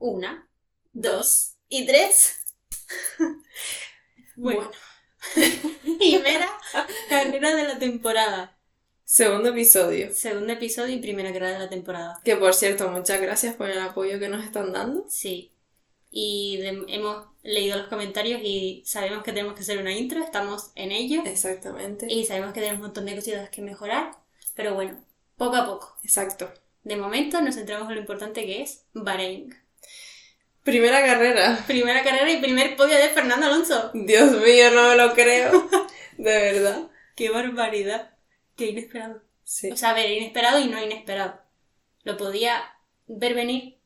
Una, dos y tres. Bueno, primera carrera de la temporada. Segundo episodio. Segundo episodio y primera carrera de la temporada. Que por cierto, muchas gracias por el apoyo que nos están dando. Sí. Y de- hemos leído los comentarios y sabemos que tenemos que hacer una intro, estamos en ello. Exactamente. Y sabemos que tenemos un montón de cositas que mejorar. Pero bueno, poco a poco. Exacto. De momento nos centramos en lo importante que es Bahrein. Primera carrera. Primera carrera y primer podio de Fernando Alonso. Dios mío, no me lo creo. De verdad. ¡Qué barbaridad! ¡Qué inesperado! Sí. O sea, a ver, inesperado y no inesperado. Lo podía ver venir,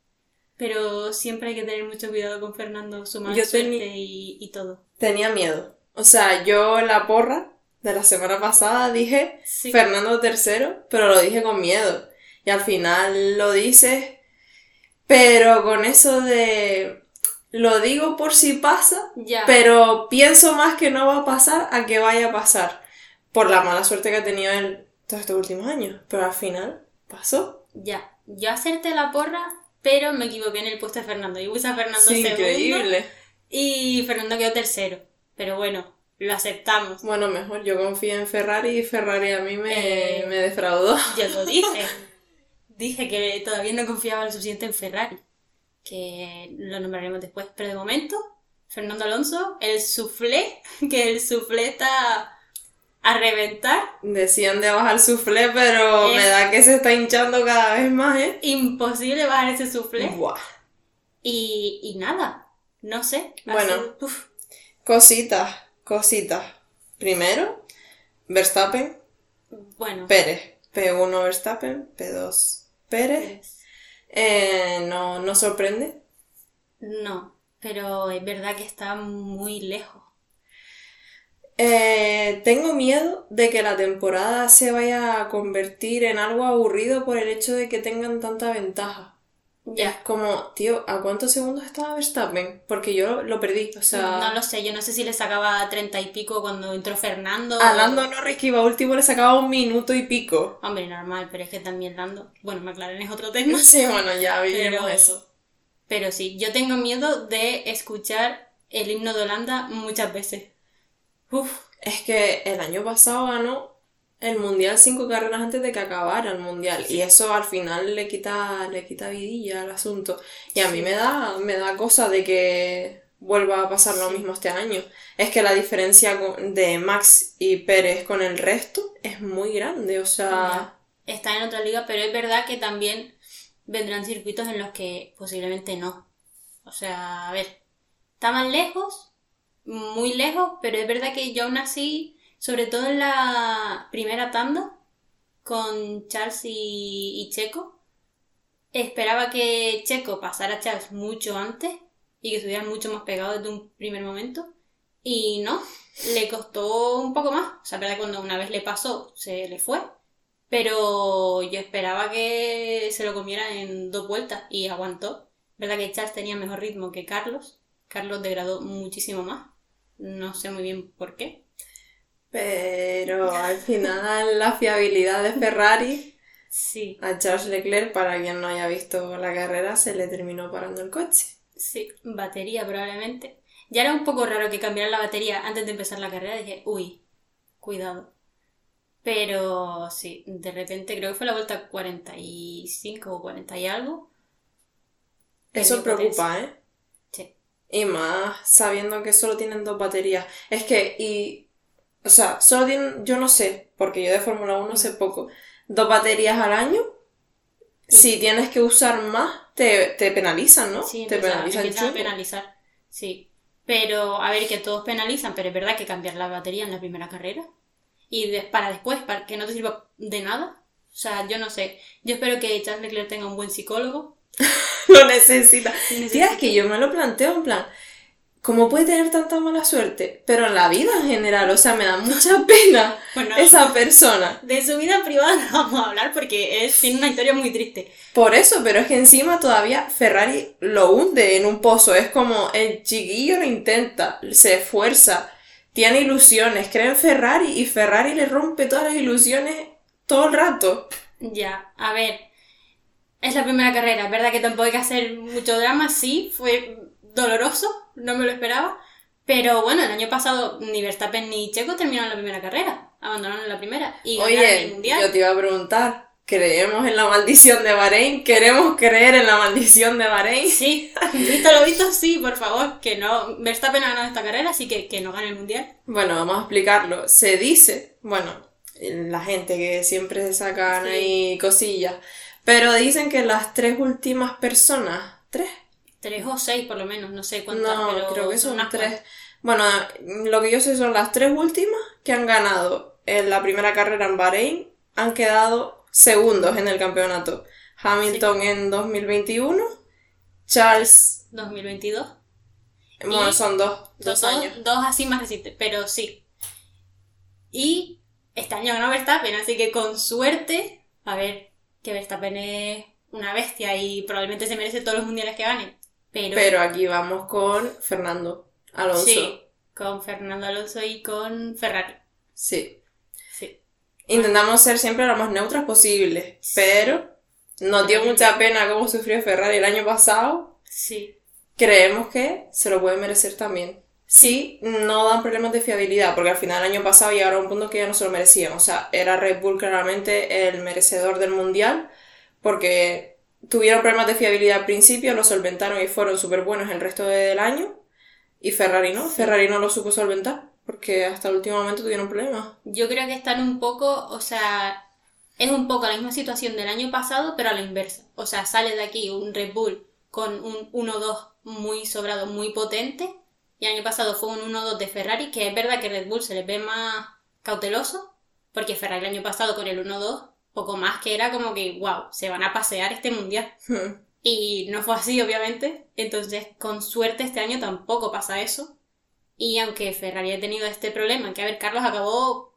pero siempre hay que tener mucho cuidado con Fernando, su mala suerte y, y todo. Tenía miedo. O sea, yo en la porra de la semana pasada dije Sí. Fernando tercero, pero lo dije con miedo. Y al final lo dices, pero con eso de lo digo por si pasa, Ya. pero pienso más que no va a pasar a que vaya a pasar. Por la mala suerte que ha tenido él todos estos últimos años. Pero al final pasó. Ya. Yo acerté la porra, pero me equivoqué en el puesto de Fernando. Yo puse a Fernando Sí, segundo increíble. y Fernando quedó tercero. Pero bueno, lo aceptamos. Bueno, mejor, yo confío en Ferrari y Ferrari a mí me, Eh. me defraudó. Yo lo dije. dije que todavía no confiaba lo suficiente en Ferrari. Que lo nombraremos después. Pero de momento, Fernando Alonso, el soufflé, que el soufflé está a reventar. Decían de bajar soufflé, pero Es- me da que se está hinchando cada vez más, ¿eh? Imposible bajar ese soufflé. Buah. Y, y nada, no sé. Bueno. uf, Cositas, cositas. Primero, Verstappen, bueno. Pérez. P1 Verstappen, P2 Pérez. Eh, no, no sorprende. No, pero es verdad que está muy lejos. Eh, tengo miedo de que la temporada se vaya a convertir en algo aburrido por el hecho de que tengan tanta ventaja. Ya. Como, tío, ¿a cuántos segundos estaba Verstappen? Porque yo lo perdí, o sea... No lo sé, yo no sé si le sacaba treinta y pico cuando entró Fernando. A Lando Norris que iba último le sacaba un minuto y pico. Hombre, normal, pero es que también Lando. Bueno, McLaren es otro tema. Sí, bueno, ya vivimos Pero, eso. pero sí, yo tengo miedo de escuchar el himno de Holanda muchas veces. Uf, Es que el año pasado ganó el mundial cinco carreras antes de que acabara el mundial. Y eso al final le quita, le quita vidilla al asunto. Y a mí me da, me da cosa de que vuelva a pasar lo mismo este año. Es que la diferencia de Max y Pérez con el resto es muy grande. O sea, está en otra liga, pero es verdad que también vendrán circuitos en los que posiblemente no. O sea, a ver, está más lejos, muy lejos, pero es verdad que yo aún así, sobre todo en la primera tanda, con Charles y, Checo, esperaba que Checo pasara a Charles mucho antes y que estuvieran mucho más pegados desde un primer momento. Y no, le costó un poco más. O sea, verdad cuando una vez le pasó, se le fue. Pero yo esperaba que se lo comiera en dos vueltas y aguantó. Verdad que Charles tenía mejor ritmo que Carlos. Carlos degradó muchísimo más. No sé muy bien por qué. Pero al final la fiabilidad de Ferrari Sí, a Charles Leclerc, para quien no haya visto la carrera, se le terminó parando el coche. sí, batería probablemente. Ya era un poco raro que cambiaran la batería antes de empezar la carrera. Dije, uy, cuidado. Pero sí, de repente creo que fue la vuelta 45 o 40 y algo. Eso preocupa, ¿eh? Sí. Y más sabiendo que solo tienen dos baterías. Es que, y. O sea, solo tienen. Yo no sé, porque yo de Fórmula 1 sé poco. Dos baterías al año. Si tienes que usar más, te, te penalizan, ¿no? Sí, te penalizan a penalizar. Sí. Pero, a ver, que todos penalizan, pero es verdad que cambiar la batería en la primera carrera. Y de- para después, para que no te sirva de nada. O sea, yo no sé. Yo espero que Charles Leclerc tenga un buen psicólogo. Lo necesita. Tía, es que yo me lo planteo en plan. ¿Cómo puede tener tanta mala suerte? Pero en la vida en general, o sea, me da mucha pena Bueno, esa persona. de su vida privada no vamos a hablar porque es, tiene una historia muy triste. Por eso, pero es que encima todavía Ferrari lo hunde en un pozo. Es como el chiquillo lo intenta, se esfuerza, tiene ilusiones, cree en Ferrari y Ferrari le rompe todas las ilusiones todo el rato. Ya, a ver. Es la primera carrera, es verdad que tampoco hay que hacer mucho drama, sí, fue doloroso, no me lo esperaba. Pero bueno, el año pasado ni Verstappen ni Checo terminaron la primera carrera, abandonaron la primera y ganaron el Oye, mundial. yo te iba a preguntar, ¿creemos en la maldición de Bahrein? ¿Queremos creer en la maldición de Bahrein? Sí, visto lo visto, sí, por favor, que no. Verstappen ha ganado esta carrera, así que que no gane el mundial. Bueno, vamos a explicarlo. Se dice, bueno, la gente que siempre se sacan Sí. ahí cosillas, pero dicen que las tres últimas personas, ¿tres? Tres o seis por lo menos, no sé cuántas, No, pero creo que son unas tres. cuantas. Bueno, lo que yo sé son las tres últimas que han ganado en la primera carrera en Bahrein, han quedado segundos en el campeonato. Hamilton en 2021, Charles, 2022. bueno, Y son dos, dos Dos, años. dos así más recientes, pero sí. Y este año ganó Verstappen, así que con suerte, a ver, que Verstappen es una bestia y probablemente se merece todos los mundiales que gane. Pero, Pero aquí vamos con Fernando Alonso. sí, con Fernando Alonso y con Ferrari. sí. Sí. Intentamos ser siempre lo más neutras posible, pero nos dio mucha pena cómo sufrió Ferrari el año pasado. Sí. Creemos que se lo puede merecer también. Sí, no dan problemas de fiabilidad, porque al final el año pasado llegaron a un punto que ya no se lo merecían. O sea, era Red Bull claramente el merecedor del mundial, porque tuvieron problemas de fiabilidad al principio, lo solventaron y fueron súper buenos el resto del año. Y Ferrari no, Ferrari no lo supo solventar, porque hasta el último momento tuvieron problemas. Yo creo que están un poco, o sea, es un poco la misma situación del año pasado, pero a la inversa. O sea, sale de aquí un Red Bull con un 1-2 muy sobrado, muy potente, y el año pasado fue un 1-2 de Ferrari, que es verdad que Red Bull se les ve más cauteloso, porque Ferrari el año pasado con el 1-2, poco más que era como que, wow, se van a pasear este mundial. Y no fue así, obviamente. Entonces, con suerte este año tampoco pasa eso. Y aunque Ferrari ha tenido este problema, que a ver, Carlos acabó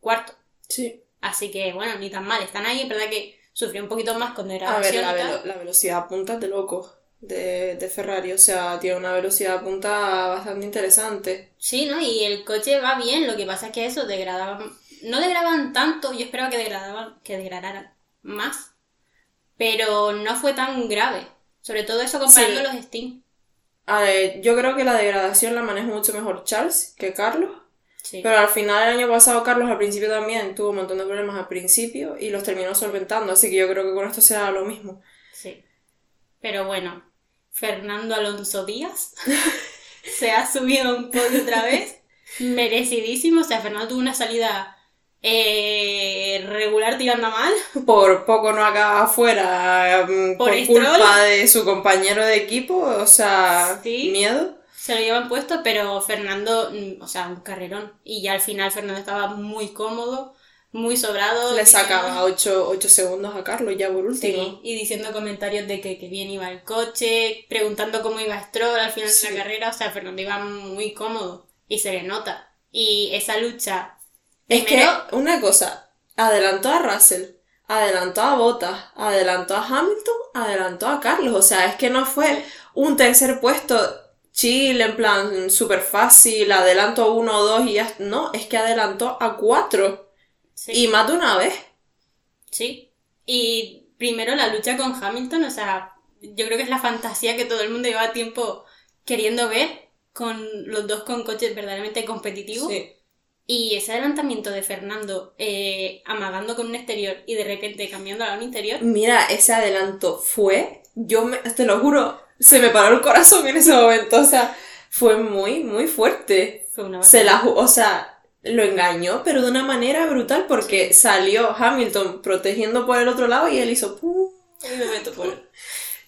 cuarto. Sí. Así que, bueno, ni tan mal. Están ahí, es verdad que sufrió un poquito más con A ver, degradación la, velo- la velocidad punta es de loco de, de Ferrari. O sea, tiene una velocidad punta bastante interesante. Sí, ¿no? Y el coche va bien, lo que pasa es que eso degradaban. No degradaban tanto, yo esperaba que degradaban, que degradaran más. Pero no fue tan grave. Sobre todo eso comparando Sí. los Steam. A ver, yo creo que la degradación la maneja mucho mejor Charles que Carlos. Sí. Pero al final el año pasado Carlos al principio también tuvo un montón de problemas al principio y los terminó solventando. Así que yo creo que con esto será lo mismo. Sí. Pero bueno, Fernando Alonso Díaz se ha subido un podio otra vez. Merecidísimo. O sea, Fernando tuvo una salida eh, regular tirando mal. Por poco no acaba afuera mm, Por culpa de su compañero de equipo. O sea, Sí. miedo. Se lo llevan puesto, pero Fernando, mm, o sea, un carrerón. Y ya al final Fernando estaba muy cómodo, muy sobrado. Le sacaba 8, segundos a Carlos ya por último. Sí, y diciendo comentarios de que, que bien iba el coche, preguntando cómo iba Stroll al final de la carrera, o sea, Fernando iba muy cómodo y se le nota. Y esa lucha, Es que, una cosa, adelantó a Russell, adelantó a Bottas, adelantó a Hamilton, adelantó a Carlos. O sea, es que no fue un tercer puesto chill, en plan súper fácil, adelanto a uno o dos y ya. No, es que adelantó a cuatro. sí, Y más de una vez. sí. Y primero la lucha con Hamilton, o sea, yo creo que es la fantasía que todo el mundo lleva tiempo queriendo ver, con los dos con coches verdaderamente competitivos. Sí. Y ese adelantamiento de Fernando eh, amagando con un exterior y de repente cambiando a un interior, Mira, ese adelanto fue, yo me- te lo juro, se me paró el corazón en ese momento. O sea, fue muy, muy fuerte. fue una Se la, o sea, lo engañó, pero de una manera brutal porque salió Hamilton protegiendo por el otro lado y él hizo ¡pum! Y me meto por-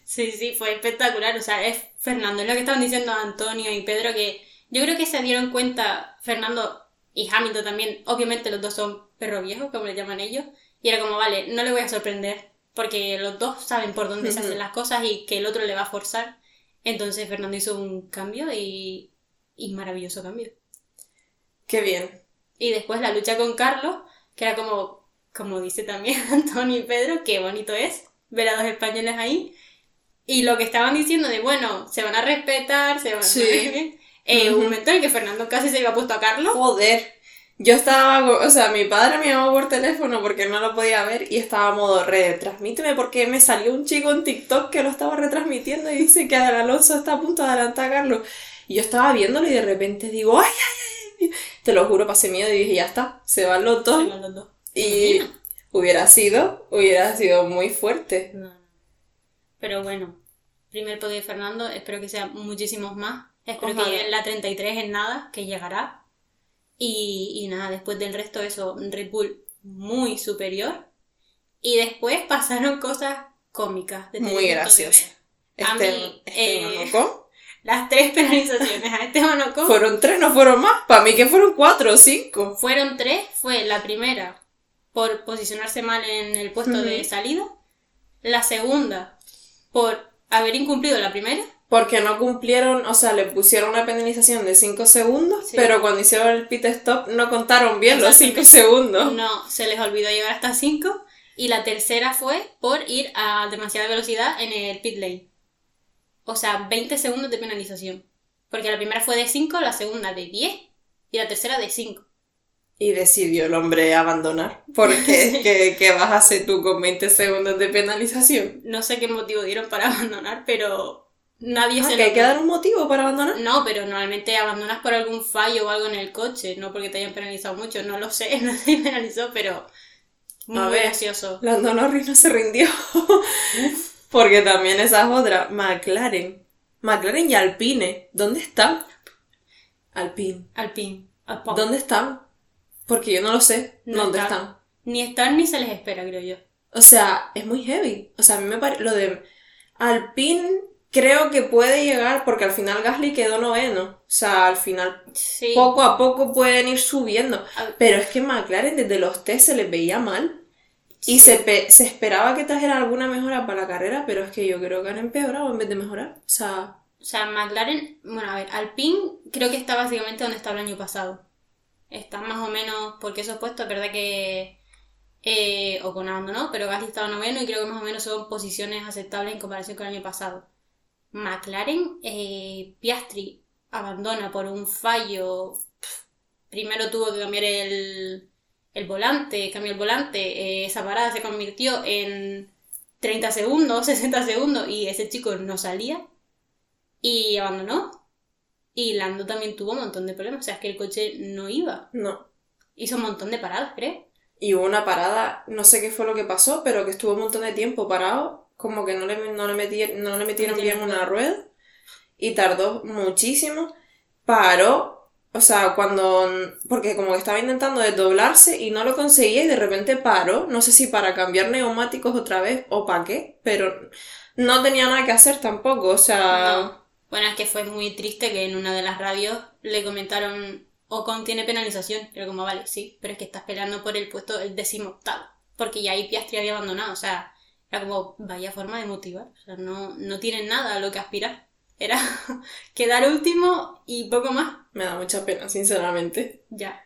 Sí, sí, fue espectacular. O sea, es Fernando, es lo que estaban diciendo Antonio y Pedro, que yo creo que se dieron cuenta, Fernando y Hamilton también, obviamente los dos son perro viejos, como le llaman ellos, y era como, vale, no le voy a sorprender, porque los dos saben por dónde se hacen las cosas y que el otro le va a forzar. Entonces Fernando hizo un cambio y, y maravilloso cambio. Qué bien. Y después la lucha con Carlos, que era como, como dice también Antonio y Pedro, qué bonito es ver a dos españoles ahí. Y lo que estaban diciendo de, bueno, se van a respetar, se van Sí. a... Eh. Un momento en el que Fernando casi se iba puesto a Carlos. Joder. Yo estaba, o sea, mi padre me llamó por teléfono porque no lo podía ver y estaba a modo retransmíteme porque me salió un chico en TikTok que lo estaba retransmitiendo y dice que Alonso está a punto de adelantar a Carlos. Y yo estaba viéndolo y de repente digo, ay, ay, ay, te lo juro, pasé miedo y dije, ya está, se van los dos. Se van los dos. Y hubiera sido, hubiera sido muy fuerte. No. Pero bueno, primer podio de Fernando, espero que sean muchísimos más. Espero Ojalá. que la 33 en nada, que llegará. Y, y nada, después del resto, eso, Red Bull muy superior. Y después pasaron cosas cómicas. Muy punto de graciosa. ver. A Este, mí, este eh, Las tres penalizaciones a Esteban Ocon Fueron tres, no fueron más. Para mí que fueron cuatro o cinco. fueron tres. Fue la primera por posicionarse mal en el puesto de salida. La segunda por haber incumplido la primera. Porque no cumplieron, o sea, le pusieron una penalización de 5 segundos, Sí. pero cuando hicieron el pit stop no contaron bien los 5 Exactamente. segundos. No, se les olvidó llegar hasta 5. Y la tercera fue por ir a demasiada velocidad en el pit lane. O sea, 20 segundos de penalización. Porque la primera fue de 5, la segunda de 10 y la tercera de 5. Y decidió el hombre abandonar. Porque, ¿qué, qué vas a hacer tú con 20 segundos de penalización? No sé qué motivo dieron para abandonar, pero nadie Ah, se que hay que dar un motivo para abandonar. No, pero normalmente abandonas por algún fallo o algo en el coche, no porque te hayan penalizado mucho, no lo sé, no se penalizó, pero muy A ver. gracioso. Lando Norris no se rindió. Porque también esa es otra. McLaren. McLaren y Alpine. ¿Dónde están? Alpine. Alpine, Alpine. ¿Dónde están? Porque yo no lo sé. No ¿Dónde están. están? Ni están ni se les espera, creo yo. O sea, es muy heavy. O sea, a mí me parece. Lo de Alpine creo que puede llegar porque al final Gasly quedó noveno. O sea, al final Sí. poco a poco pueden ir subiendo. Pero es que McLaren desde los test se les veía mal. Y se, pe- se esperaba que trajera alguna mejora para la carrera, pero es que yo creo que han empeorado en vez de mejorar. O sea, O sea, McLaren, bueno, a ver, Alpine creo que está básicamente donde estaba el año pasado. Está más o menos, porque esos puestos, es verdad que eh, Ocon abandonó, pero Gasly estaba noveno y creo que más o menos son posiciones aceptables en comparación con el año pasado. McLaren, eh, Piastri abandona por un fallo. Primero tuvo que cambiar el, el volante, cambió el volante, eh, esa parada se convirtió en 30 segundos, 60 segundos y ese chico no salía y abandonó. Y Lando también tuvo un montón de problemas, o sea, es que el coche no iba. no. Hizo un montón de paradas, creo. Y hubo una parada, no sé qué fue lo que pasó, pero que estuvo un montón de tiempo parado, como que no le, no le, meti- no le metieron bien una rueda. Y tardó muchísimo. Paró, o sea, cuando... Porque como que estaba intentando desdoblarse y no lo conseguía y de repente paró. No sé si para cambiar neumáticos otra vez o para qué, pero no tenía nada que hacer tampoco, o sea... No. Bueno, es que fue muy triste que en una de las radios le comentaron Ocon tiene penalización. Pero como, vale, sí, pero es que estás peleando por el puesto el décimo octavo. Porque ya ahí Piastri había abandonado, o sea, era como, vaya forma de motivar. O sea, no, no tienen nada a lo que aspirar. Era quedar último y poco más. Me da mucha pena, sinceramente. Ya.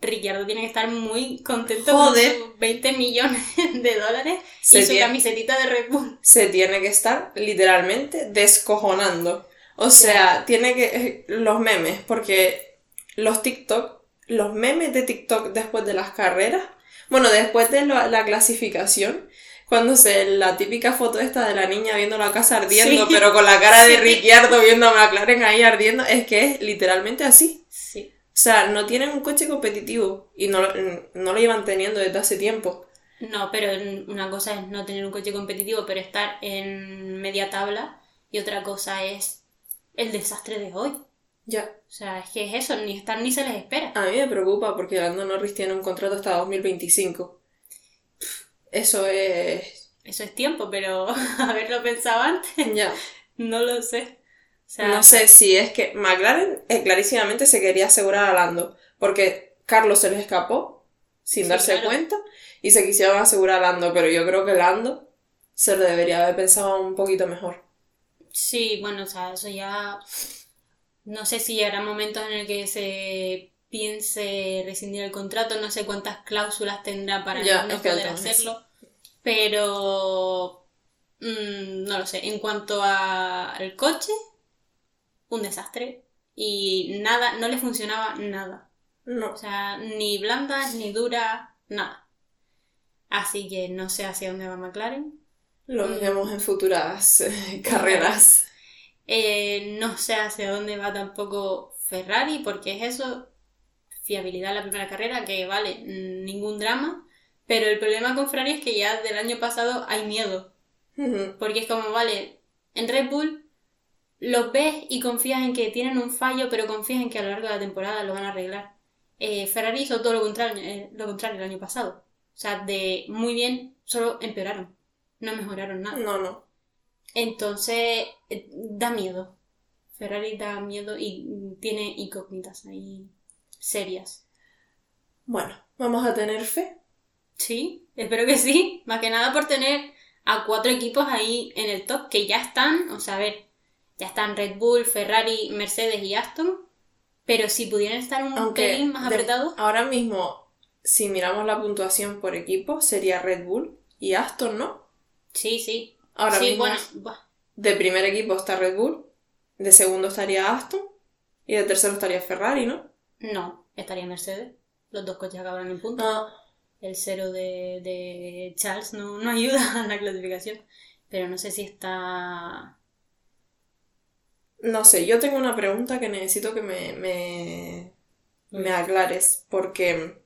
Ricciardo tiene que estar muy contento Joder. con sus 20 millones de dólares Se y su tiene- camisetita de Red Bull. se tiene que estar literalmente descojonando. O sea, tiene que... eh, Los memes, porque los TikTok, los memes de TikTok después de las carreras, bueno, después de la, la clasificación, cuando se... La típica foto esta de la niña viendo la casa ardiendo, Sí. pero con la cara de Sí. Ricciardo viendo a McLaren ahí ardiendo, es que es literalmente así. Sí. O sea, no tienen un coche competitivo y no, lo- no lo llevan teniendo desde hace tiempo. No, pero una cosa es no tener un coche competitivo, pero estar en media tabla. Y otra cosa es el desastre de hoy. Ya. O sea, es que es eso, ni estar ni se les espera. A mí me preocupa porque Lando Norris tiene un contrato hasta 2025. Eso es... Eso es tiempo, pero haberlo pensado antes, Ya. no lo sé. O sea, No sé si es que McLaren eh, clarísimamente se quería asegurar a Lando. Porque Carlos se les escapó sin Sí, darse claro. cuenta y se quisieron asegurar a Lando. Pero yo creo que Lando se lo debería haber pensado un poquito mejor. Sí, bueno, o sea, eso ya. No sé si habrá momentos en el que se piense rescindir el contrato, no sé cuántas cláusulas tendrá para Ya, no poder hacerlo, pero mm, no lo sé. En cuanto a- al coche, un desastre y nada, no le funcionaba nada. No. O sea, ni blandas, ni duras, nada. Así que no sé hacia dónde va McLaren. Lo Mm. veremos en futuras eh, carreras. Eh, no sé hacia dónde va tampoco Ferrari, porque es eso, fiabilidad en la primera carrera, que vale, ningún drama. Pero el problema con Ferrari es que ya del año pasado hay miedo. Porque es como, vale, en Red Bull los ves y confías en que tienen un fallo, pero confías en que a lo largo de la temporada lo van a arreglar. Eh, Ferrari hizo todo lo contrario, eh, lo contrario el año pasado. O sea, de muy bien, solo empeoraron. No mejoraron nada. No, no. Entonces, eh, da miedo. Ferrari da miedo y tiene incógnitas ahí serias. Bueno, vamos a tener fe. Sí, espero que sí. Más que nada por tener a cuatro equipos ahí en el top que ya están, o sea, a ver, ya están Red Bull, Ferrari, Mercedes y Aston. Pero si pudieran estar un Aunque pelín más apretados, ahora mismo, si miramos la puntuación por equipo, sería Red Bull y Aston, ¿no? sí, sí. Ahora sí, mismo bueno, de primer equipo está Red Bull, de segundo estaría Aston y de tercero estaría Ferrari, ¿no? No, estaría Mercedes. Los dos coches acabaron en punto. Ah, El cero de, de Charles no, no ayuda a la clasificación. Pero no sé si está. no sé, yo tengo una pregunta que necesito que me, me, me aclares, porque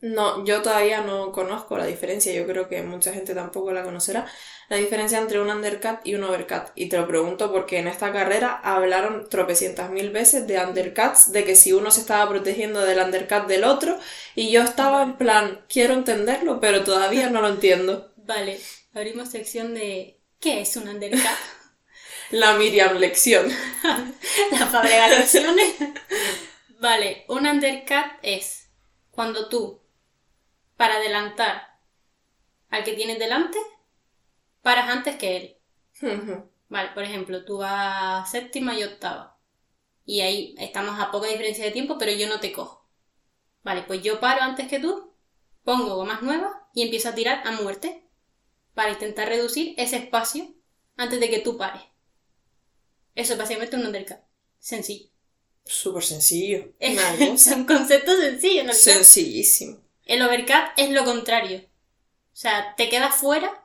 no, yo todavía no conozco la diferencia, yo creo que mucha gente tampoco la conocerá, la diferencia entre un undercut y un overcut. Y te lo pregunto porque en esta carrera hablaron tropecientas mil veces de undercuts, de que si uno se estaba protegiendo del undercut del otro, y yo estaba en plan, quiero entenderlo, pero todavía no lo entiendo. Vale, abrimos sección de. ¿Qué es un undercut? La Miriam lección. la de lecciones. Vale, un undercut es cuando tú, para adelantar al que tienes delante, paras antes que él. Vale, por ejemplo, tú vas séptima y octava. Y ahí estamos a poca diferencia de tiempo, pero yo no te cojo. Vale, pues yo paro antes que tú, pongo gomas nuevas y empiezo a tirar a muerte para intentar reducir ese espacio antes de que tú pares. Eso es básicamente un undercut. Sencillo. Súper sencillo. Es, un concepto sencillo, en realidad. sencillísimo. El overcut es lo contrario. O sea, te quedas fuera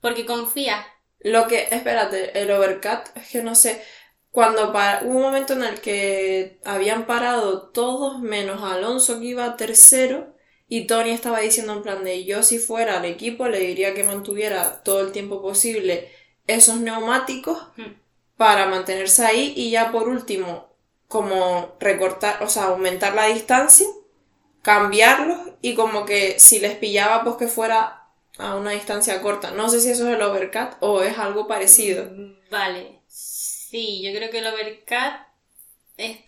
porque confías. Lo que, espérate, el overcut, es que no sé, cuando pa- hubo un momento en el que habían parado todos menos Alonso que iba tercero y Tony estaba diciendo en plan de yo si fuera al equipo le diría que mantuviera todo el tiempo posible esos neumáticos Hmm. para mantenerse ahí y ya por último como recortar, o sea, aumentar la distancia, cambiarlos y como que si les pillaba pues que fuera a una distancia corta. No sé si eso es el overcut o es algo parecido. Vale. Sí, yo creo que el overcut es,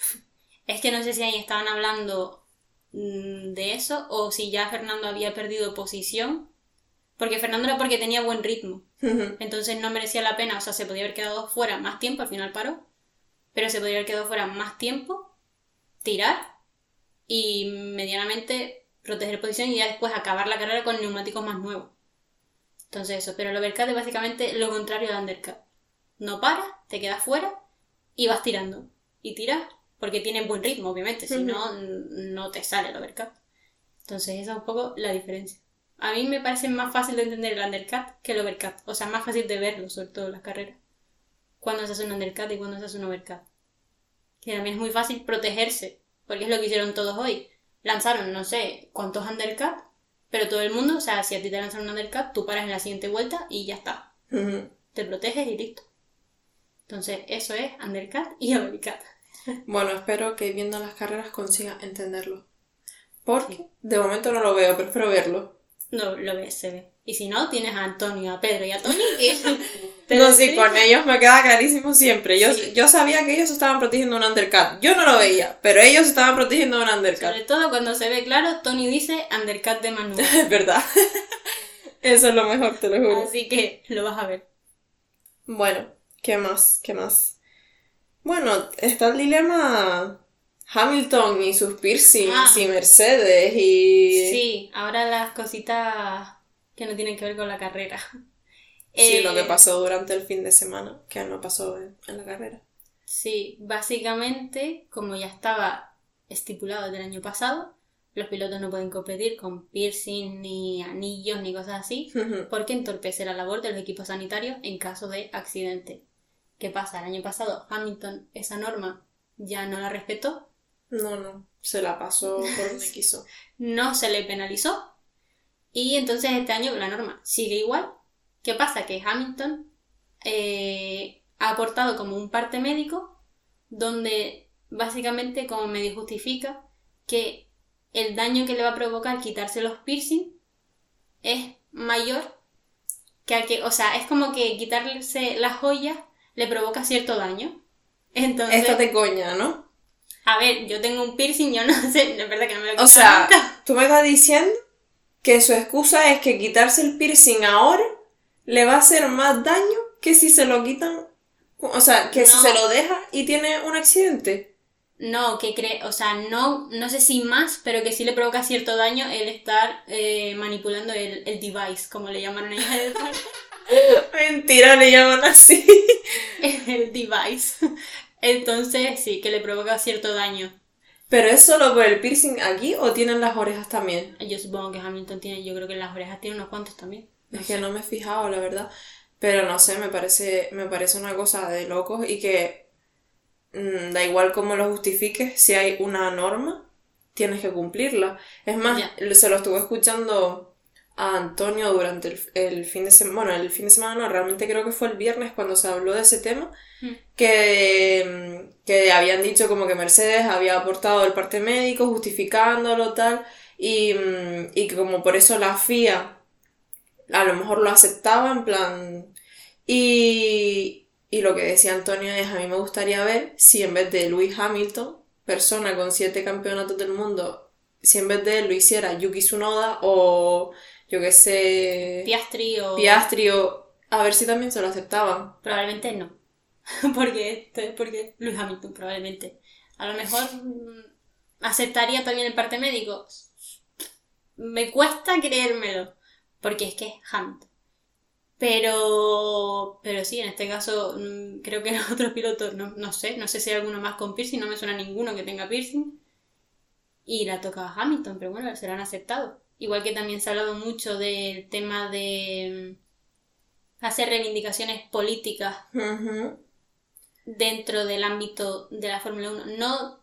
es que no sé si ahí estaban hablando mm, de eso o si ya Fernando había perdido posición. Porque Fernando era porque tenía buen ritmo. Entonces no merecía la pena, o sea, se podía haber quedado fuera más tiempo, al final paró, pero se podría haber quedado fuera más tiempo, tirar y medianamente proteger posición y ya después acabar la carrera con neumáticos más nuevos. Entonces eso, pero el overcut es básicamente lo contrario al undercut. No paras, te quedas fuera y vas tirando. Y tiras porque tienes buen ritmo, obviamente, si no, no te sale el overcut. Entonces esa es un poco la diferencia. A mí me parece más fácil de entender el undercut que el overcut. O sea, más fácil de verlo, sobre todo en las carreras. Cuando se hace un undercut y cuando se hace un overcut. Que también es muy fácil protegerse. Porque es lo que hicieron todos hoy. Lanzaron, no sé, cuántos undercut. Pero todo el mundo, o sea, si a ti te lanzan un undercut, tú paras en la siguiente vuelta y ya está. Te proteges y listo. Entonces, eso es undercut y overcut. Bueno, espero que viendo las carreras consiga entenderlo. Porque de momento no lo veo, pero espero verlo. No, lo ves, se ve. Y si no, tienes a Antonio, a Pedro y a Tony que te no, sí, con ellos me queda clarísimo siempre. Yo, Sí. yo sabía que ellos estaban protegiendo un undercut. Yo no lo veía, pero ellos estaban protegiendo un undercut. Sobre todo cuando se ve claro, Tony dice undercut de Manu. Es verdad. Eso es lo mejor, te lo juro. Así que lo vas a ver. Bueno, ¿qué más? ¿Qué más? Bueno, está el dilema Hamilton y sus piercings Ah. y Mercedes y... Sí, ahora las cositas que no tienen que ver con la carrera. Sí, Eh, lo que pasó durante el fin de semana, que no pasó en, en la carrera. Sí, básicamente, como ya estaba estipulado del año pasado. Los pilotos no pueden competir con piercing, ni anillos, ni cosas así, porque entorpece la labor de los equipos sanitarios en caso de accidente. ¿Qué pasa? El año pasado Hamilton esa norma ya no la respetó. No, no, se la pasó por donde quiso. No se le penalizó. Y entonces este año la norma sigue igual. ¿Qué pasa? Que Hamilton eh, ha aportado como un parte médico donde básicamente como medio justifica que el daño que le va a provocar quitarse los piercing es mayor que al que, o sea, es como que quitarse las joyas le provoca cierto daño. Entonces, Esta te coña, ¿no? A ver, yo tengo un piercing, yo no sé, es verdad que no me lo O quito sea, nunca. tú me estás diciendo que su excusa es que quitarse el piercing ahora le va a hacer más daño que si se lo quitan, o sea, que si se lo deja y tiene un accidente. No, que cree, o sea, no, no sé si más, pero que sí le provoca cierto daño el estar eh, manipulando el, el device, como le llamaron ellos Mentira, le llaman así. el device. Entonces, sí, que le provoca cierto daño. ¿Pero es solo por el piercing aquí o tienen las orejas también? Yo supongo que Hamilton tiene, yo creo que las orejas tiene unos cuantos también. Es que no me he fijado, la verdad. Pero no sé, me parece, me parece una cosa de locos y que mm, da igual cómo lo justifiques, si hay una norma, tienes que cumplirla. Es más, se lo estuve escuchando a Antonio durante el, el fin de semana, bueno, el fin de semana no, realmente creo que fue el viernes cuando se habló de ese tema, Mm. que, mm, que habían dicho como que Mercedes había aportado el parte médico justificándolo tal, y, mm, y que como por eso la FIA a lo mejor lo aceptaba en plan... Y, y lo que decía Antonio es, a mí me gustaría ver si en vez de Lewis Hamilton, persona con siete campeonatos del mundo, si en vez de él lo hiciera Yuki Tsunoda o yo que sé, Piastri o... Piastri o... A ver si también se lo aceptaban. Probablemente no. porque, este- porque Luis Hamilton, probablemente. A lo mejor mm, aceptaría también el parte médico. Me cuesta creérmelo. Porque es que es Hamilton. Pero, pero sí, en este caso, mm, creo que los otros pilotos, no, no sé, no sé si hay alguno más con piercing, no me suena ninguno que tenga piercing. Y la toca a Hamilton, pero bueno, serán aceptados. Igual que también se ha hablado mucho del tema de mm, hacer reivindicaciones políticas dentro del ámbito de la Fórmula 1. No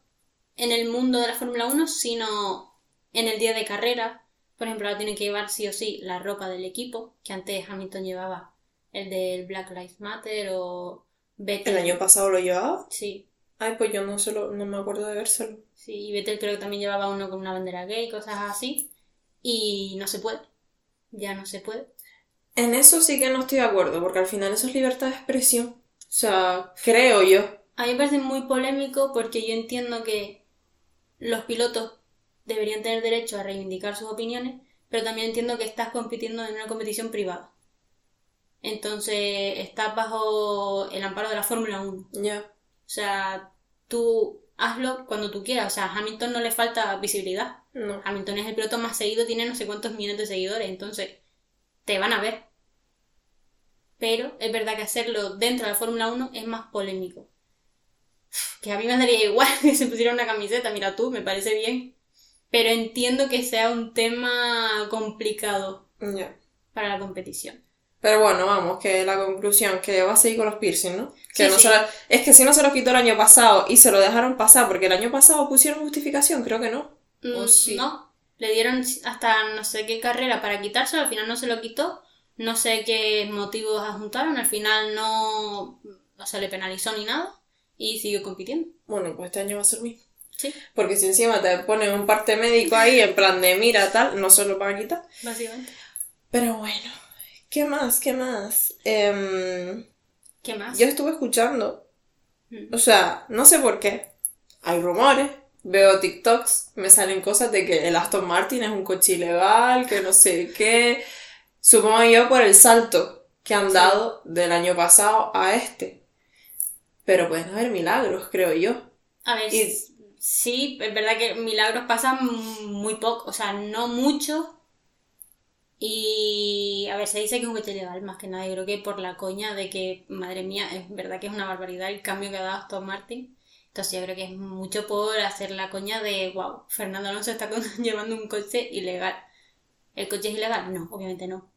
en el mundo de la Fórmula 1, sino en el día de carrera. Por ejemplo, ahora tiene que llevar sí o sí la ropa del equipo, que antes Hamilton llevaba el del Black Lives Matter o Vettel. ¿El año pasado lo llevaba? Sí, Ay, pues yo no, se lo- no me acuerdo de vérselo. sí, y Vettel creo que también llevaba uno con una bandera gay, cosas así. Y no se puede. Ya no se puede. En eso sí que no estoy de acuerdo, porque al final eso es libertad de expresión. O sea, creo yo. A mí me parece muy polémico porque yo entiendo que los pilotos deberían tener derecho a reivindicar sus opiniones, pero también entiendo que estás compitiendo en una competición privada. Entonces, estás bajo el amparo de la Fórmula 1. Ya. O sea, tú hazlo cuando tú quieras. O sea, a Hamilton no le falta visibilidad. No. Hamilton es el piloto más seguido, tiene no sé cuántos millones de seguidores, entonces te van a ver. Pero es verdad que hacerlo dentro de la Fórmula 1 es más polémico. Que a mí me daría igual que se pusiera una camiseta, mira tú, me parece bien. Pero entiendo que sea un tema complicado para la competición. Pero bueno, vamos, que la conclusión, que va a seguir con los piercing, ¿no? Que Sí, no sí. se lo- Es que si no se los quitó el año pasado y se lo dejaron pasar, porque el año pasado pusieron justificación, creo que no. ¿O Mm, sí? No, le dieron hasta no sé qué carrera para quitárselo, al final no se lo quitó, no sé qué motivos adjuntaron, al final no, no se le penalizó ni nada y siguió compitiendo. Bueno, pues este año va a ser mismo. Sí, Porque si encima te ponen un parte médico ahí en plan de mira tal, no se lo van a quitar. básicamente. Pero bueno, ¿qué más? ¿Qué más? Em, ¿Qué más? yo estuve escuchando, Mm. o sea, no sé por qué. Hay rumores, veo TikToks, me salen cosas de que el Aston Martin es un coche ilegal, que no sé qué. Supongo yo por el salto que han dado del año pasado a este. Pero pueden haber milagros, creo yo. A ver, Y- sí, es verdad que milagros pasan muy poco, o sea, no mucho. Y a ver, se dice que es un coche ilegal, más que nada, yo creo que por la coña de que, madre mía, es verdad que es una barbaridad el cambio que ha dado Aston Martin. Entonces yo creo que es mucho por hacer la coña de, wow, Fernando Alonso está llevando un coche ilegal. ¿El coche es ilegal? No, obviamente no.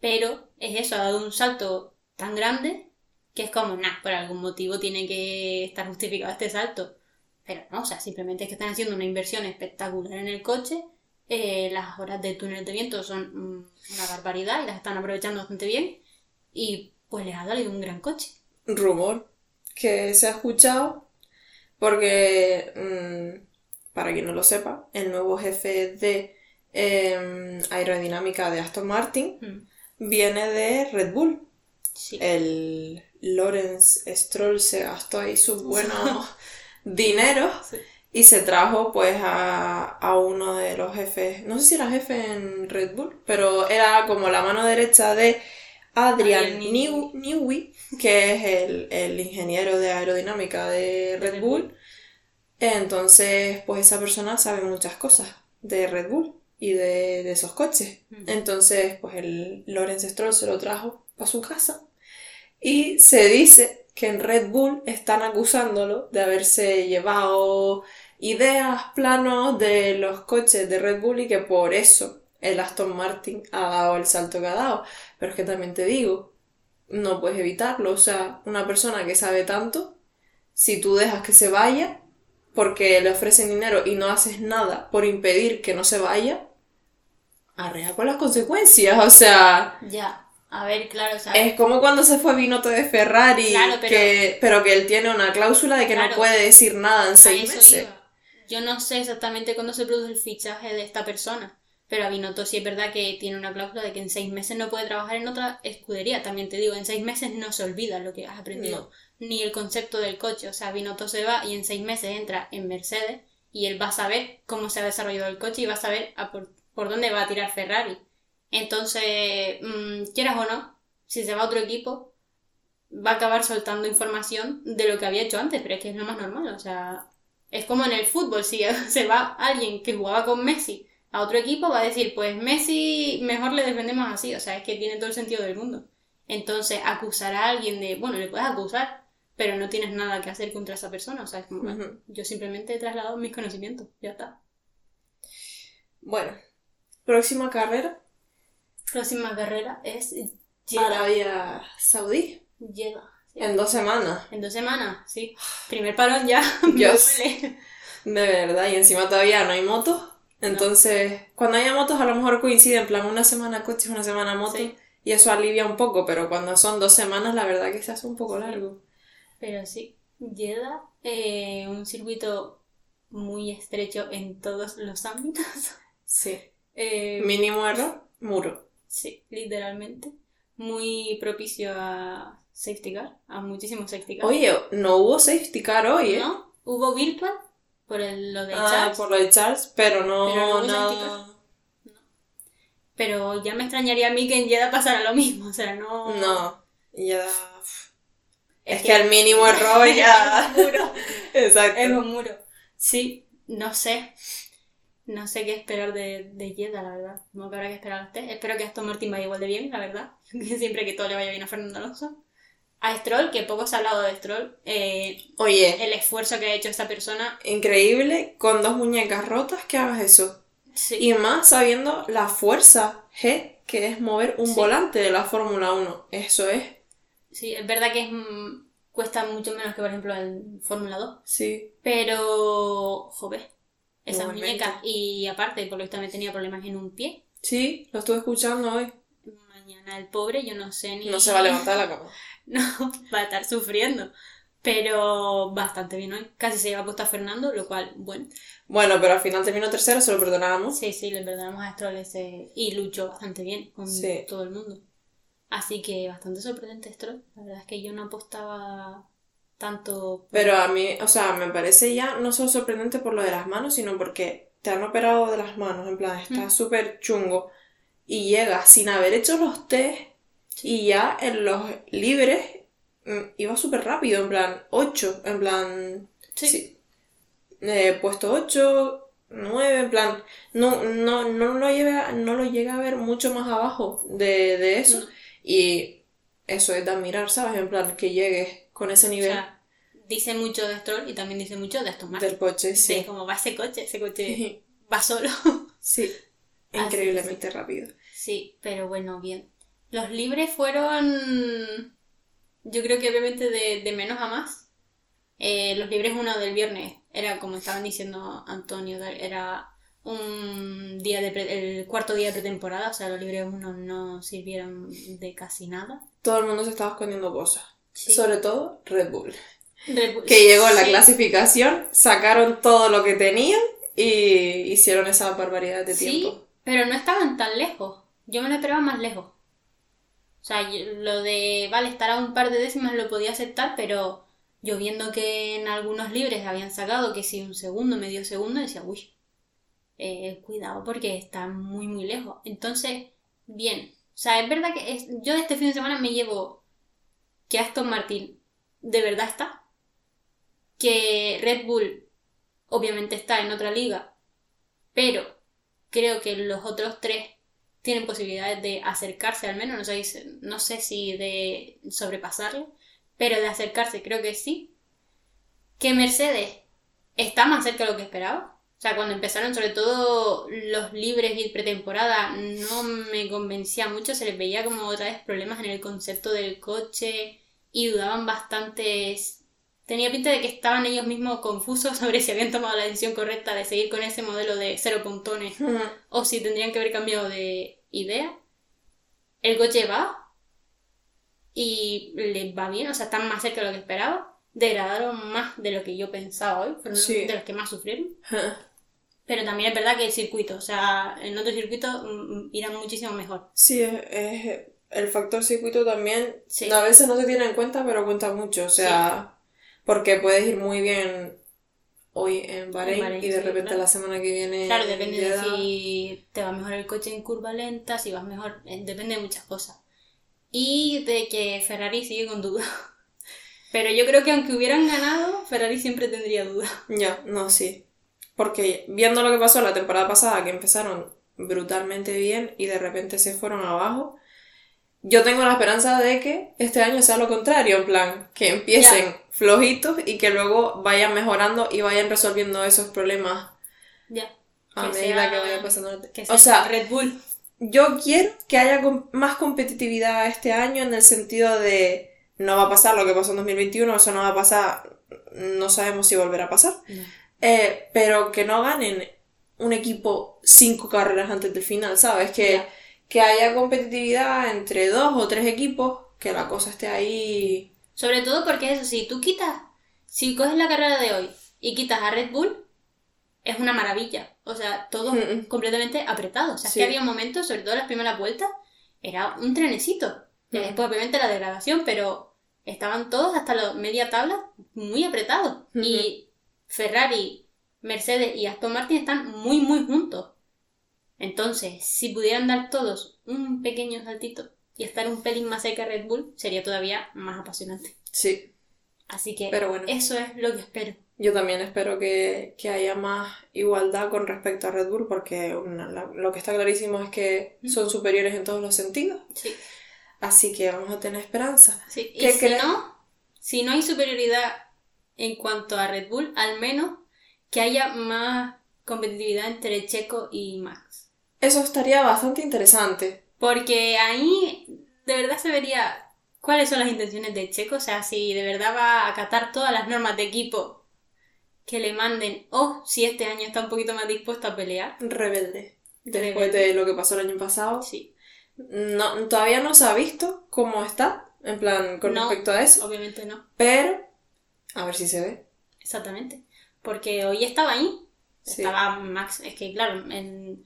Pero es eso, ha dado un salto tan grande que es como, nah, por algún motivo tiene que estar justificado este salto. Pero no, o sea, simplemente es que están haciendo una inversión espectacular en el coche. eh, las horas de túnel de viento son mm, una barbaridad y las están aprovechando bastante bien. Y pues les ha salido un gran coche. rumor que se ha escuchado porque, mm, para quien no lo sepa, el nuevo jefe de em, aerodinámica de Aston Martin Mm, viene de Red Bull. Sí. El Lawrence Stroll se gastó ahí sus buenos dineros Sí. y se trajo pues a, a uno de los jefes, no sé si era jefe en Red Bull, pero era como la mano derecha de Adrian Adrian New, Newey, que es el, el ingeniero de aerodinámica de Red Bull. Entonces, pues esa persona sabe muchas cosas de Red Bull y de, de esos coches. Entonces, pues el Lawrence Stroll se lo trajo a su casa y se dice que en Red Bull están acusándolo de haberse llevado ideas, planos de los coches de Red Bull y que por eso el Aston Martin ha dado el salto que ha dado. Pero es que también te digo, no puedes evitarlo. O sea, una persona que sabe tanto, si tú dejas que se vaya porque le ofrecen dinero y no haces nada por impedir que no se vaya, arrea con las consecuencias. O sea, Ya. A ver, claro, o sea, es como cuando se fue Binotto de Ferrari, Claro, pero- que, pero que él tiene una cláusula de que no puede decir nada en seis meses. iba. Yo no sé exactamente cuándo se produce el fichaje de esta persona, pero a Binotto sí es verdad que tiene una cláusula de que en seis meses no puede trabajar en otra escudería. También te digo, en seis meses no se olvida lo que has aprendido, ni el concepto del coche. O sea, Binotto se va y en seis meses entra en Mercedes y él va a saber cómo se ha desarrollado el coche y va a saber a por, por dónde va a tirar Ferrari. Entonces, mm, quieras o no, si se va a otro equipo, va a acabar soltando información de lo que había hecho antes, pero es que es lo más normal, o sea, es como en el fútbol, si se va alguien que jugaba con Messi a otro equipo, va a decir, pues Messi mejor le defendemos así, o sea, es que tiene todo el sentido del mundo. Entonces, acusar a alguien de, bueno, le puedes acusar, pero no tienes nada que hacer contra esa persona, o sea, es como, yo simplemente he trasladado mis conocimientos, ya está. Bueno, próxima carrera, Próxima carrera es Jeddah. Arabia Saudí, Jeddah. en dos semanas. En dos semanas, sí. Primer parón ya. me Dios. duele. De verdad, y encima todavía no hay motos. Entonces, cuando haya motos a lo mejor coincide en plan una semana coches, una semana motos. Sí. Y eso alivia un poco, pero cuando son dos semanas la verdad que se hace un poco largo. Pero sí, Jeddah, eh, un circuito muy estrecho en todos los ámbitos. Sí. Eh, Mínimo error, muro. sí, literalmente. Muy propicio a safety car, a muchísimos safety car. Oye, no hubo safety car hoy, ¿eh? ¿No? Hubo virtual por el- lo de Ah, Charles, por lo de Charles, pero no, Pero no nada. pero ya me extrañaría a mí que en Jeddah pasara lo mismo. O sea, no. No, ya. Es, Es que, que- el mínimo error ya. Es un muro. Exacto. Es un muro. Sí, no sé. No sé qué esperar de, de Jeddah, la verdad. No que habrá que esperar a usted. Espero que Aston Martin vaya igual de bien, la verdad. Siempre que todo le vaya bien a Fernando Alonso. A Stroll, que poco se ha hablado de Stroll. eh, Oye, el esfuerzo que ha hecho esta persona. increíble con dos muñecas rotas que hagas eso. Sí. Y más sabiendo la fuerza G que es mover un Sí. volante de la Fórmula 1. Eso es. Sí, es verdad que es, cuesta mucho menos que, por ejemplo, en Fórmula 2. Sí. Pero, joder, esa Igualmente. muñeca. Y aparte, por lo visto también tenía problemas en un pie. Sí, lo estuve escuchando hoy. Mañana el pobre, yo no sé ni. No se va a levantar la cama. No, va a estar sufriendo. Pero bastante bien hoy. Casi se lleva puesto a Fernando, lo cual, bueno. Bueno, pero al final terminó tercero, se lo perdonábamos. Sí, sí, le perdonamos a Stroll ese... Y luchó bastante bien con Sí. todo el mundo. Así que bastante sorprendente Stroll. La verdad es que yo no apostaba tanto... Pero a mí, o sea, me parece ya no solo sorprendente por lo de las manos, sino porque te han operado de las manos, en plan, está Mm. súper chungo. Y llega sin haber hecho los test y ya en los libres mm, iba súper rápido, en plan, 8, en plan, Sí. eh, puesto 8, 9, en plan, no, no, no, lo lleva, no lo llega a ver mucho más abajo de, de eso. No. Y eso es de admirar, ¿sabes? En plan, que llegues con ese O nivel. sea, dice mucho de Stroll y también dice mucho de Aston Martin. Del coche, sí. De cómo va ese coche, ese coche va solo. Sí, increíblemente rápido. Sí, pero bueno, bien. Los libres fueron, yo creo que obviamente de, de menos a más. Eh, los libres uno del viernes era como estaban diciendo Antonio, era un día de pre- el cuarto día de pretemporada, o sea, los libres uno no sirvieron de casi nada. Todo el mundo se estaba escondiendo cosas. Sí. Sobre todo Red Bull. Red Bull- Que llegó la sí, clasificación, sacaron todo lo que tenían y hicieron esa barbaridad de Sí, tiempo. pero no estaban tan lejos. Yo me lo esperaba más lejos. O sea, lo de, vale, estar a un par de décimas lo podía aceptar, pero yo viendo que en algunos libres habían sacado que si un segundo, medio segundo, decía, uy, eh, cuidado porque está muy, muy lejos. Entonces, bien. O sea, es verdad que es- yo de este fin de semana me llevo que Aston Martin de verdad está. Que Red Bull obviamente está en otra liga, pero creo que los otros tres tienen posibilidades de acercarse al menos, no sé, no sé si de sobrepasarlo, pero de acercarse creo que sí. Que Mercedes está más cerca de lo que esperaba. O sea, cuando empezaron sobre todo los libres y pretemporada no me convencía mucho, se les veía como otra vez problemas en el concepto del coche y dudaban bastantes... Tenía pinta de que estaban ellos mismos confusos sobre si habían tomado la decisión correcta de seguir con ese modelo de cero pontones Ujú. o si tendrían que haber cambiado de idea. El coche va y les va bien, o sea, están más cerca de lo que esperaba. Degradaron más de lo que yo pensaba hoy, fueron Sí. de los que más sufrieron. Pero también es verdad que el circuito, o sea, en otro circuito mm, irán muchísimo mejor. Sí, es, es- el factor circuito también Sí. a veces no se tiene en cuenta, pero cuenta mucho. O sea, porque puedes ir muy bien hoy en Bahrein, Bahrein, y de sí, repente la semana que viene. Claro, depende de si te va mejor el coche en curva lenta, si vas mejor, eh, depende de muchas cosas. Y de que Ferrari sigue con dudas. Pero yo creo que aunque hubieran ganado, Ferrari siempre tendría dudas. Ya, no, sí. Porque viendo lo que pasó la temporada pasada, que empezaron brutalmente bien y de repente se fueron abajo, yo tengo la esperanza de que este año sea lo contrario, en plan, que empiecen flojitos y que luego vayan mejorando y vayan resolviendo esos problemas Ya. a Que medida sea- que vaya pasando Que O sea, Red Bull. yo quiero que haya más competitividad este año en el sentido de no va a pasar lo que pasó en 2021, eso no va a pasar, no sabemos si volverá a pasar. Eh, pero que no ganen un equipo cinco carreras antes del final, ¿sabes? Que, que haya competitividad entre dos o tres equipos, que la cosa esté ahí. Sobre todo porque eso, si tú quitas, si coges la carrera de hoy y quitas a Red Bull, es una maravilla. O sea, todo Mm, mm. completamente apretado. O sea, es que había momentos, sobre todo las primeras vueltas, era un trenecito. Mm. después, obviamente, la degradación, pero estaban todos hasta la media tabla muy apretados. Ujú. Y Ferrari, Mercedes y Aston Martin están muy, muy juntos. Entonces, si pudieran dar todos un pequeño saltito y estar un pelín más cerca de Red Bull, sería todavía más apasionante. Sí, Así que Pero bueno. eso es lo que espero. yo también espero que, que haya más igualdad con respecto a Red Bull, porque una- la- lo que está clarísimo es que Mm. son superiores en todos los sentidos. Sí, Así que vamos a tener esperanza. sí. Y ¿Qué si crees? no, si no hay superioridad en cuanto a Red Bull, al menos que haya más competitividad entre Checo y Max. Eso estaría bastante interesante. Porque ahí de verdad se vería cuáles son las intenciones de Checo, o sea, si de verdad va a acatar todas las normas de equipo que le manden, o si este año está un poquito más dispuesto a pelear. Rebelde. Después Rebelde. de lo que pasó el año pasado. Sí, No, todavía no se ha visto cómo está, en plan, con No. respecto a eso. obviamente no. Pero, a ver si se ve. Exactamente. Porque hoy estaba ahí. Sí. Estaba Max. Es que, claro, en...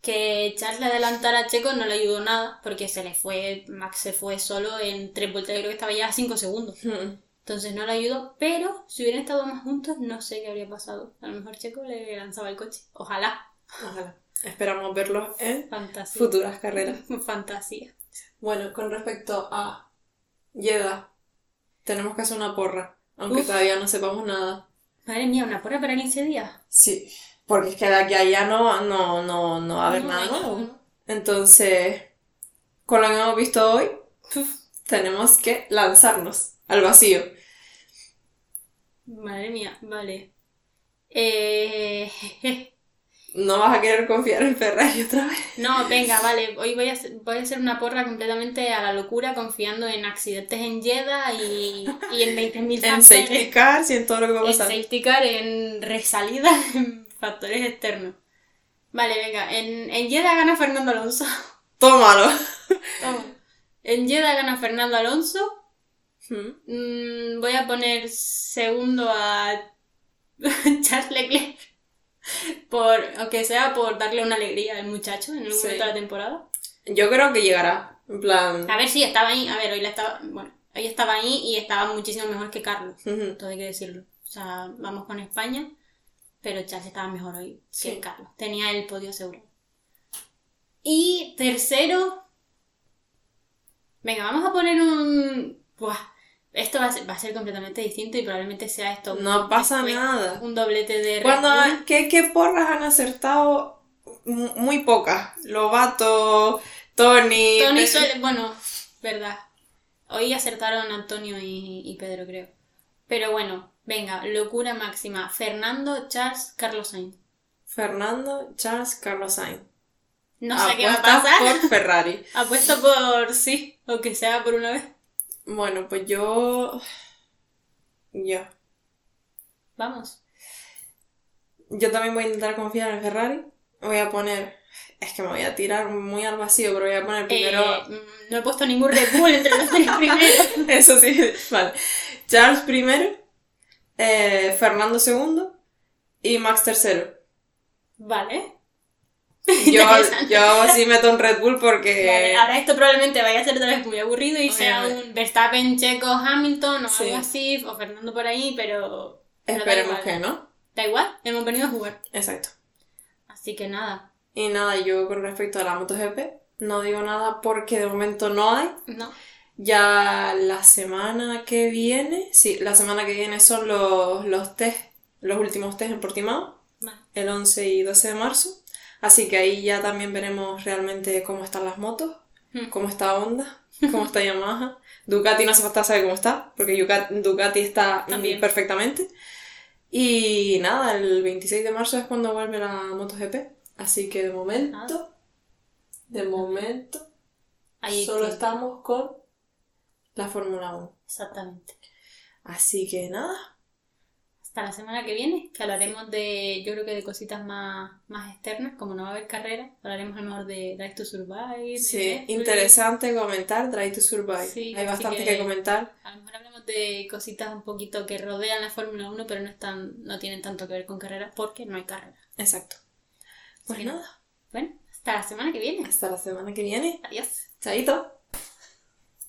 que Charles le adelantara a Checo no le ayudó nada. Porque se le fue. Max se fue solo en tres vueltas. Yo creo que estaba ya a cinco segundos. Hmm. Entonces no le ayudó. Pero si hubieran estado más juntos, no sé qué habría pasado. A lo mejor Checo le lanzaba el coche. Ojalá. Ojalá. Esperamos verlos en Fantasía. futuras carreras. Fantasía. Bueno, con respecto a Jeddah, tenemos que hacer una porra, aunque Uf. todavía no sepamos nada. Madre mía, una porra para 15 días. Sí, porque es que de aquí a allá no, no, no, no va a haber No, nada nuevo. Entonces, con lo que hemos visto hoy, tenemos que lanzarnos al vacío. Madre mía, vale. Eh... No vas a querer confiar en Ferrari otra vez. No, venga, vale. Hoy voy a, voy a hacer una porra completamente a la locura, confiando en accidentes en Jeddah y, y en 20.000 En safety cars y en todo lo que va a En pasar. safety car, en resalida, en factores externos. Vale, venga. En, en Jeddah gana Fernando Alonso. Tómalo. Toma. En Jeddah gana Fernando Alonso. Hmm. Mm, voy a poner segundo a Charles Leclerc. Por, aunque sea por darle una alegría al muchacho en Sí. momento de la temporada. Yo creo que llegará. En plan. A ver si estaba ahí. A ver, hoy la estaba. Bueno, hoy estaba ahí y estaba muchísimo mejor que Carlos. Ujú. Todo hay que decirlo. O sea, vamos con España. Pero Charles estaba mejor hoy Sí. que Carlos. Tenía el podio seguro. Y tercero. Venga, vamos a poner un. Buah, esto va a, ser, va a ser completamente distinto y probablemente sea esto. un- No pasa después nada. Un doblete de. Cuando. ¿qué, qué porras han acertado? M- Muy pocas. Lobato, Tony. Tony suele. Bueno, verdad. Hoy acertaron Antonio y, y Pedro, creo. Pero bueno, venga, locura máxima. Fernando, Charles, Carlos Sainz. Fernando, Charles, Carlos Sainz. No sé qué va a pasar. por Ferrari. Apuesto por sí, aunque sea por una vez. Bueno, pues yo. Yo. Vamos. Yo también voy a intentar confiar en Ferrari. Voy a poner. Es que me voy a tirar muy al vacío, pero voy a poner primero. Eh, mm, no he puesto ningún Red Bull entre los tres primeros. Eso sí, vale. Charles primero, eh, Fernando segundo y Max tercero. Vale. Yo, yo sí meto un Red Bull porque. Vale, Ahora esto probablemente vaya a ser otra vez muy aburrido y sea un Verstappen, Checo, Hamilton o Sí. algo así, o Fernando por ahí, pero... Esperemos que no. Da igual, hemos venido a jugar. Exacto. Así que nada, Y nada, yo con respecto a la MotoGP, no digo nada porque de momento no hay. no. Ya la semana que viene, sí, la semana que viene son los, los test, los últimos test en Portimao, Vale. el 11 y 12 de marzo. Así que ahí ya también veremos realmente cómo están las motos, Hmm. cómo está Honda, cómo está Yamaha. Ducati no hace falta saber cómo está, porque Ducati está También. perfectamente. Y nada, el 26 de marzo es cuando vuelve la MotoGP. Así que de momento, de momento, Ahí solo que- estamos con la Fórmula 1. Exactamente. Así que nada, Hasta la semana que viene, que hablaremos de, yo creo que de cositas más, más externas, como no va a haber carrera, hablaremos a lo mejor de Drive to Survive. sí, interesante comentar Drive to Survive. Sí, Hay bastante que... que- comentar. A lo mejor hablemos de cositas un poquito que rodean la Fórmula 1, pero no están, no tienen tanto que ver con carreras porque no hay carrera. Exacto. Pues nada, Bueno, hasta la semana que viene. hasta la semana que viene. Adiós. Chaito.